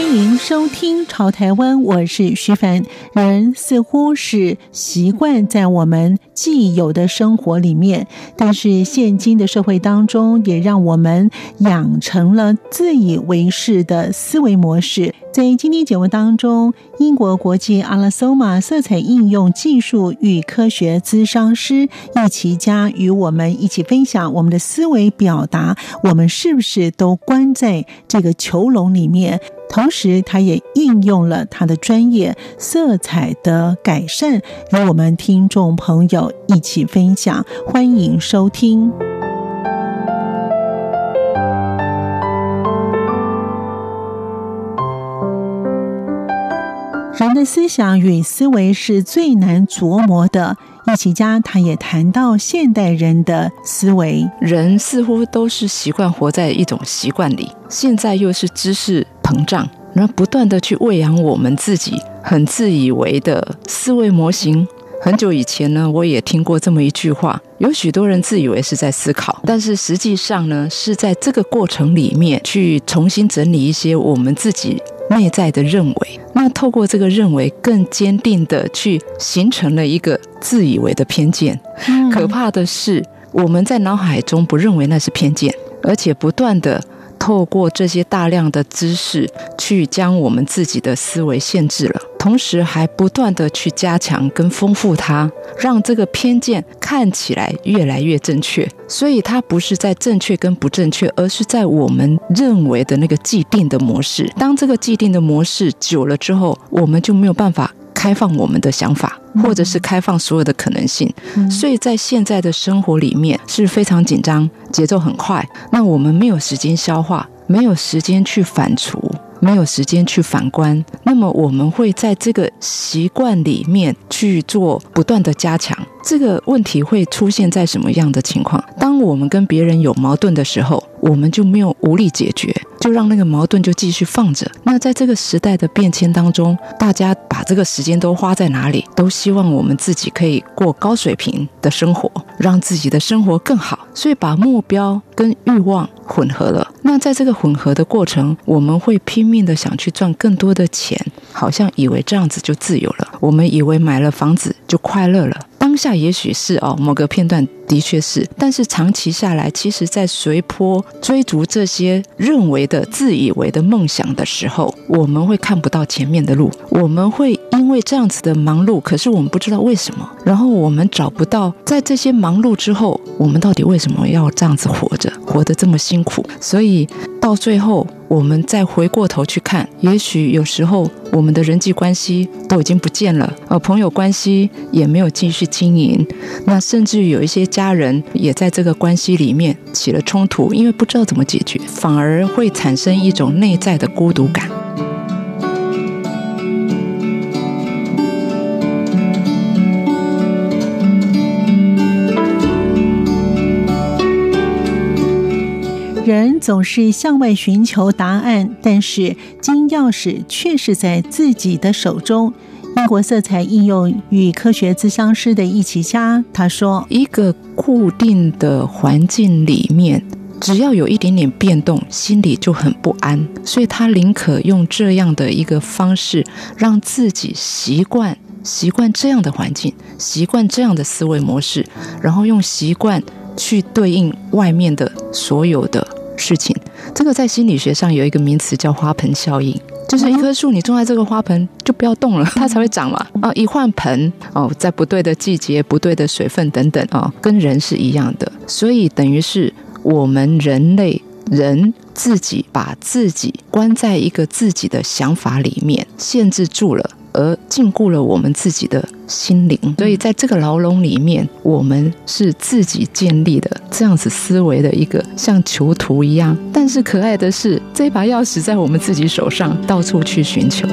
欢迎收听《潮台湾》，我是徐凡。人似乎是习惯在我们既有的生活里面，但是现今的社会当中，也让我们养成了自以为是的思维模式。在今天节目当中，英国国际阿拉索玛色彩应用技术与科学咨商师易启嘉与我们一起分享我们的思维表达，我们是不是都关在这个囚笼里面？同时，他也运用了他的专业色彩的改善，与我们听众朋友一起分享。欢迎收听。人的思想与思维是最难琢磨的。易启嘉他也谈到现代人的思维，人似乎都是习惯活在一种习惯里，现在又是知识膨胀，然后不断的去喂养我们自己很自以为的思维模型。很久以前呢，我也听过这么一句话：有许多人自以为是在思考，但是实际上呢，是在这个过程里面去重新整理一些我们自己内在的认为。那透过这个认为，更坚定的去形成了一个自以为的偏见。嗯。可怕的是，我们在脑海中不认为那是偏见，而且不断的。透过这些大量的知识，去将我们自己的思维限制了，同时还不断地去加强跟丰富它，让这个偏见看起来越来越正确。所以它不是在正确跟不正确，而是在我们认为的那个既定的模式。当这个既定的模式久了之后，我们就没有办法。开放我们的想法，或者是开放所有的可能性，所以在现在的生活里面是非常紧张，节奏很快。那我们没有时间消化，没有时间去反刍，没有时间去反观。那么我们会在这个习惯里面去做不断的加强。这个问题会出现在什么样的情况？当我们跟别人有矛盾的时候，我们就没有无力解决。就让那个矛盾就继续放着。那在这个时代的变迁当中，大家把这个时间都花在哪里？都希望我们自己可以过高水平的生活，让自己的生活更好。所以把目标跟欲望混合了。那在这个混合的过程，我们会拼命的想去赚更多的钱，好像以为这样子就自由了。我们以为买了房子就快乐了。当下也许是哦，某个片段的确是，但是长期下来，其实，在随波追逐这些认为的、自以为的梦想的时候，我们会看不到前面的路，我们会因为这样子的忙碌，可是我们不知道为什么，然后我们找不到在这些忙碌之后，我们到底为什么要这样子活着，活得这么辛苦，所以到最后。我们再回过头去看，也许有时候我们的人际关系都已经不见了，呃，朋友关系也没有继续经营，那甚至有一些家人也在这个关系里面起了冲突，因为不知道怎么解决，反而会产生一种内在的孤独感。人总是向外寻求答案，但是金钥匙却是在自己的手中。英国色彩应用与科学咨商师的易启嘉他说：“一个固定的环境里面，只要有一点点变动，心里就很不安，所以他宁可用这样的一个方式，让自己习惯习惯这样的环境，习惯这样的思维模式，然后用习惯去对应外面的所有的。”事情，这个在心理学上有一个名词叫花盆效应，就是一棵树你种在这个花盆就不要动了，它才会长嘛。啊，一换盆哦，在不对的季节、不对的水分等等啊，跟人是一样的。所以等于是我们人类人自己把自己关在一个自己的想法里面，限制住了。而禁锢了我们自己的心灵。所以在这个牢笼里面我们是自己建立的这样子思维的一个像囚徒一样但是可爱的是这把钥匙在我们自己手上到处去寻求。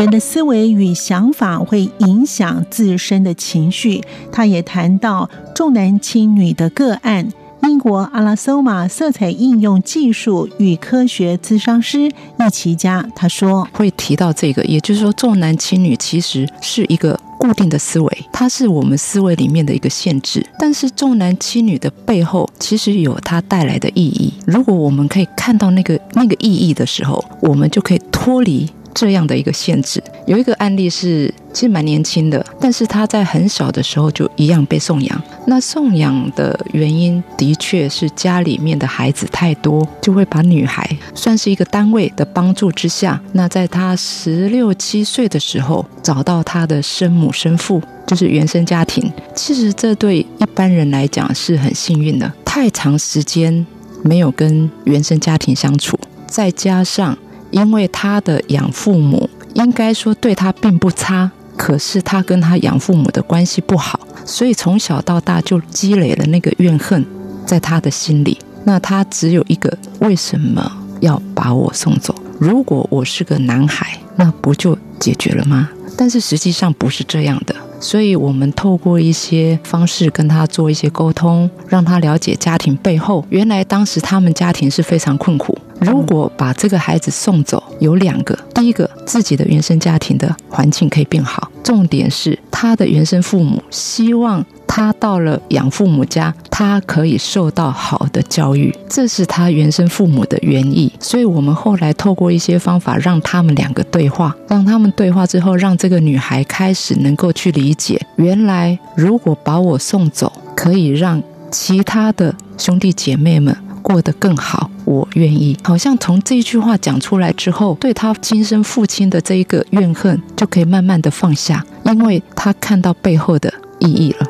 人的思维与想法会影响自身的情绪。他也谈到重男轻女的个案英国阿拉索玛色彩应用技术与科学咨商师易琦家他说：“会提到这个，也就是说重男轻女其实是一个。”固定的思维，它是我们思维里面的一个限制。但是重男轻女的背后，其实有它带来的意义。如果我们可以看到那个那个意义的时候，我们就可以脱离。这样的一个限制，有一个案例是其实蛮年轻的，但是他在很小的时候就一样被送养。那送养的原因的确是家里面的孩子太多，就会把女孩算是一个单位的帮助之下。那在他十六七岁的时候，找到他的生母生父，就是原生家庭。其实这对一般人来讲是很幸运的，太长时间没有跟原生家庭相处，再加上。因为他的养父母应该说对他并不差，可是他跟他养父母的关系不好，所以从小到大就积累了那个怨恨在他的心里。那他只有一个：为什么要把我送走？如果我是个男孩，那不就解决了吗？但是实际上不是这样的。所以我们透过一些方式跟他做一些沟通，让他了解家庭背后，原来当时他们家庭是非常困苦。如果把这个孩子送走，有两个：第一个，自己的原生家庭的环境可以变好；重点是他的原生父母希望他到了养父母家，他可以受到好的教育，这是他原生父母的原意。所以我们后来透过一些方法，让他们两个对话，让他们对话之后，让这个女孩开始能够去理解，原来如果把我送走，可以让其他的兄弟姐妹们。过得更好，我愿意。好像从这一句话讲出来之后，对他亲生父亲的这一个怨恨就可以慢慢的放下，因为他看到背后的意义了。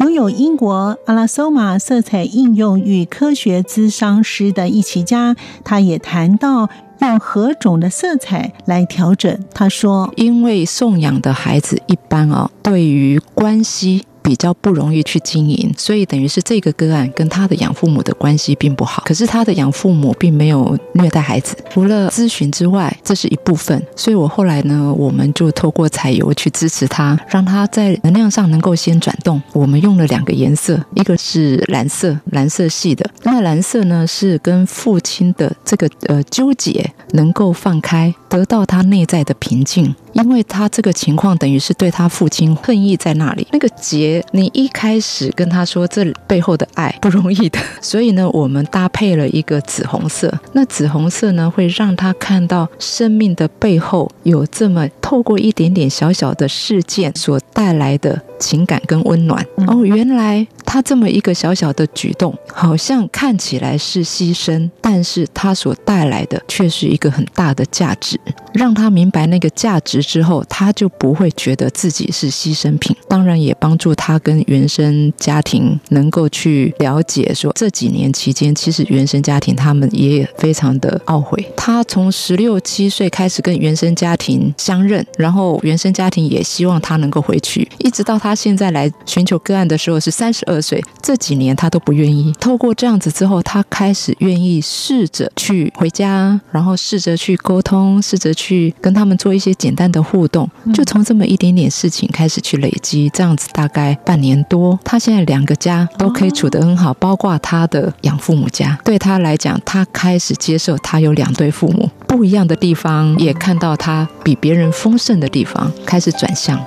拥有英国阿拉索玛色彩应用与科学咨商师的易琦家，他也谈到。用何种的色彩来调整？他说：“因为送养的孩子一般哦，对于关系。”比较不容易去经营，所以等于是这个个案跟他的养父母的关系并不好。可是他的养父母并没有虐待孩子，除了咨询之外，这是一部分。所以我后来呢，我们就透过彩油去支持他，让他在能量上能够先转动。我们用了两个颜色，一个是蓝色，蓝色系的。那蓝色呢，是跟父亲的这个呃纠结能够放开，得到他内在的平静。因为他这个情况等于是对他父亲恨意在那里，那个结你一开始跟他说这背后的爱不容易的，所以呢，我们搭配了一个紫红色。那紫红色呢，会让他看到生命的背后有这么透过一点点小小的事件所带来的情感跟温暖。哦，原来他这么一个小小的举动，好像看起来是牺牲，但是他所带来的却是一个很大的价值，让他明白那个价值。之后，他就不会觉得自己是牺牲品。当然，也帮助他跟原生家庭能够去了解，说这几年期间，其实原生家庭他们也非常的懊悔。他从十六七岁开始跟原生家庭相认，然后原生家庭也希望他能够回去，一直到他现在来寻求个案的时候是三十二岁，这几年他都不愿意。透过这样子之后，他开始愿意试着去回家，然后试着去沟通，试着去跟他们做一些简单的。互动就从这么一点点事情开始去累积，这样子大概半年多，他现在两个家都可以处得很好，包括他的养父母家。对他来讲，他开始接受他有两对父母，不一样的地方，也看到他比别人丰盛的地方，开始转向。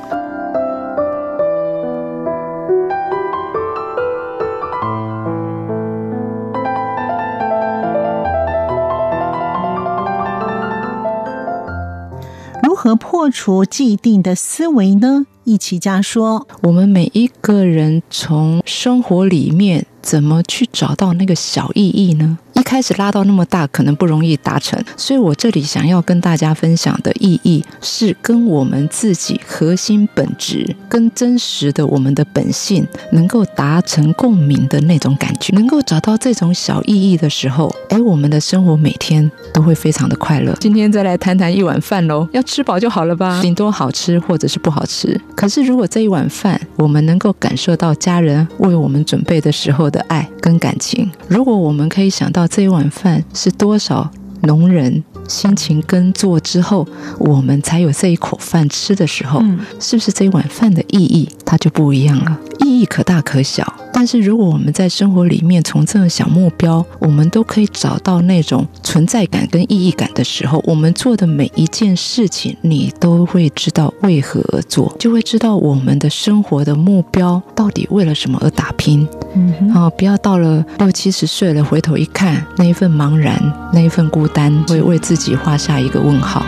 和破除既定的思维呢？易琦家说：“我们每一个人从生活里面怎么去找到那个小意义呢？一开始拉到那么大，可能不容易达成。所以我这里想要跟大家分享的意义，是跟我们自己核心本质、跟真实的我们的本性能够达成共鸣的那种感觉。能够找到这种小意义的时候，哎，我们的生活每天都会非常的快乐。今天再来谈谈一碗饭喽，要吃饱就好了吧？顶多好吃或者是不好吃。可是如果这一碗饭，我们能够感受到家人为我们准备的时候的爱跟感情，如果我们可以想到这一碗饭是多少农人辛勤耕作之后，我们才有这一口饭吃的时候，嗯，是不是这一碗饭的意义它就不一样了？意义可大可小。但是如果我们在生活里面从这种小目标，我们都可以找到那种存在感跟意义感的时候，我们做的每一件事情，你都会知道为何而做，就会知道我们的生活的目标到底为了什么而打拼。嗯哼，啊，不要到了六七十岁了，回头一看，那一份茫然，那一份孤单，会为自己画下一个问号。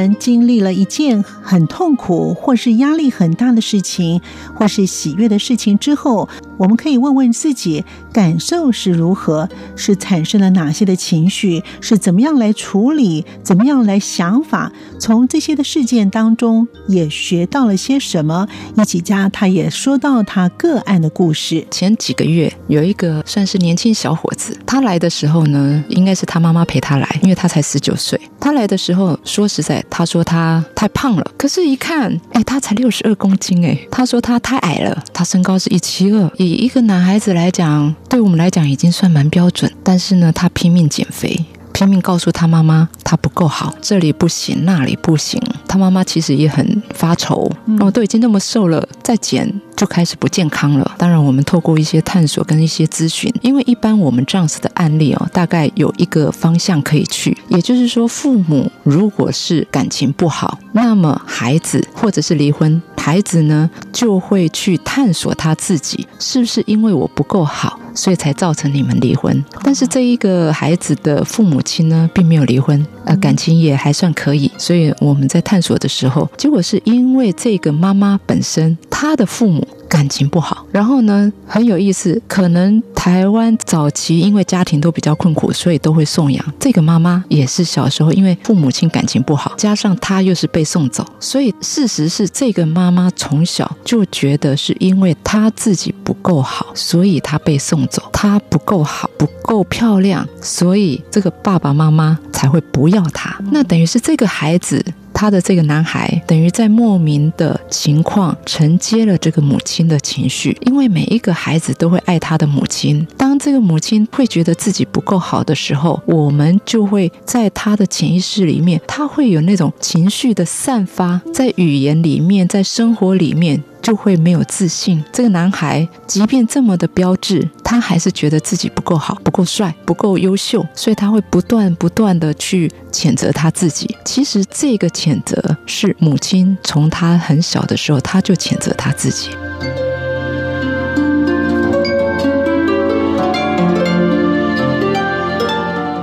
们经历了一件很痛苦，或是压力很大的事情，或是喜悦的事情之后，我们可以问问自己，感受是如何，是产生了哪些的情绪，是怎么样来处理，怎么样来想法。从这些的事件当中，也学到了些什么。一起家他也说到他个案的故事。前几个月有一个算是年轻小伙子，他来的时候呢，应该是他妈妈陪他来，因为他才十九岁。他来的时候，说实在，他说他太胖了，可是，一看，哎，他才六十二公斤，哎，他说他太矮了，他身高是一七二，以一个男孩子来讲，对我们来讲已经算蛮标准，但是呢，他拼命减肥。拼命告诉他妈妈，他不够好，这里不行，那里不行。他妈妈其实也很发愁，哦都已经那么瘦了，再减就开始不健康了。当然，我们透过一些探索跟一些咨询，因为一般我们这样子的案例哦，大概有一个方向可以去，也就是说，父母如果是感情不好，那么孩子或者是离婚，孩子呢就会去探索他自己，是不是因为我不够好，所以才造成你们离婚？但是这一个孩子的父母亲呢，并没有离婚，呃，感情也还算可以。所以我们在探索的时候，结果是因为这个妈妈本身，她的父母。感情不好，然后呢，很有意思，可能台湾早期因为家庭都比较困苦，所以都会送养。这个妈妈也是小时候因为父母亲感情不好，加上她又是被送走，所以事实是这个妈妈从小就觉得是因为她自己不够好，所以她被送走。她不够好，不够漂亮，所以这个爸爸妈妈才会不要她。那等于是这个孩子。他的这个男孩等于在莫名的情况承接了这个母亲的情绪，因为每一个孩子都会爱他的母亲。当这个母亲会觉得自己不够好的时候，我们就会在他的潜意识里面，他会有那种情绪的散发，在语言里面，在生活里面。就会没有自信。这个男孩即便这么的标致，他还是觉得自己不够好、不够帅、不够优秀，所以他会不断不断的去谴责他自己。其实这个谴责是母亲从他很小的时候，他就谴责他自己。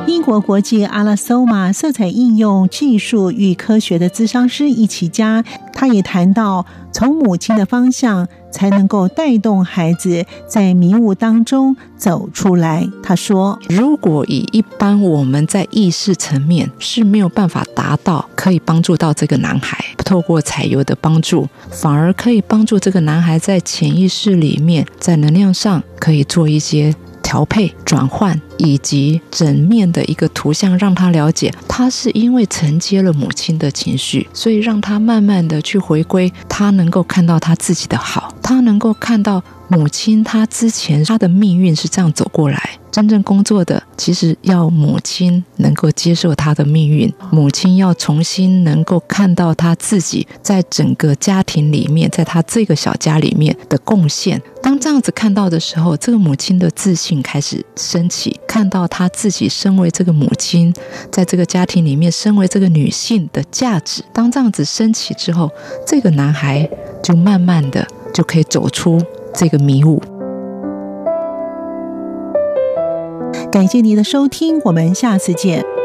英国国际阿拉索玛色彩应用技术与科学的咨商师一起家，他也谈到。从母亲的方向，才能够带动孩子在迷雾当中走出来。他说：“如果以一般我们在意识层面是没有办法达到，可以帮助到这个男孩，透过彩油的帮助，反而可以帮助这个男孩在潜意识里面，在能量上可以做一些。”调配、转换以及整面的一个图像，让他了解，他是因为承接了母亲的情绪，所以让他慢慢的去回归，他能够看到他自己的好，他能够看到。母亲，她之前她的命运是这样走过来。真正工作的，其实要母亲能够接受她的命运，母亲要重新能够看到她自己在整个家庭里面，在她这个小家里面的贡献。当这样子看到的时候，这个母亲的自信开始升起，看到她自己身为这个母亲，在这个家庭里面身为这个女性的价值。当这样子升起之后，这个男孩就慢慢的就可以走出。这个迷雾。感谢您的收听，我们下次见。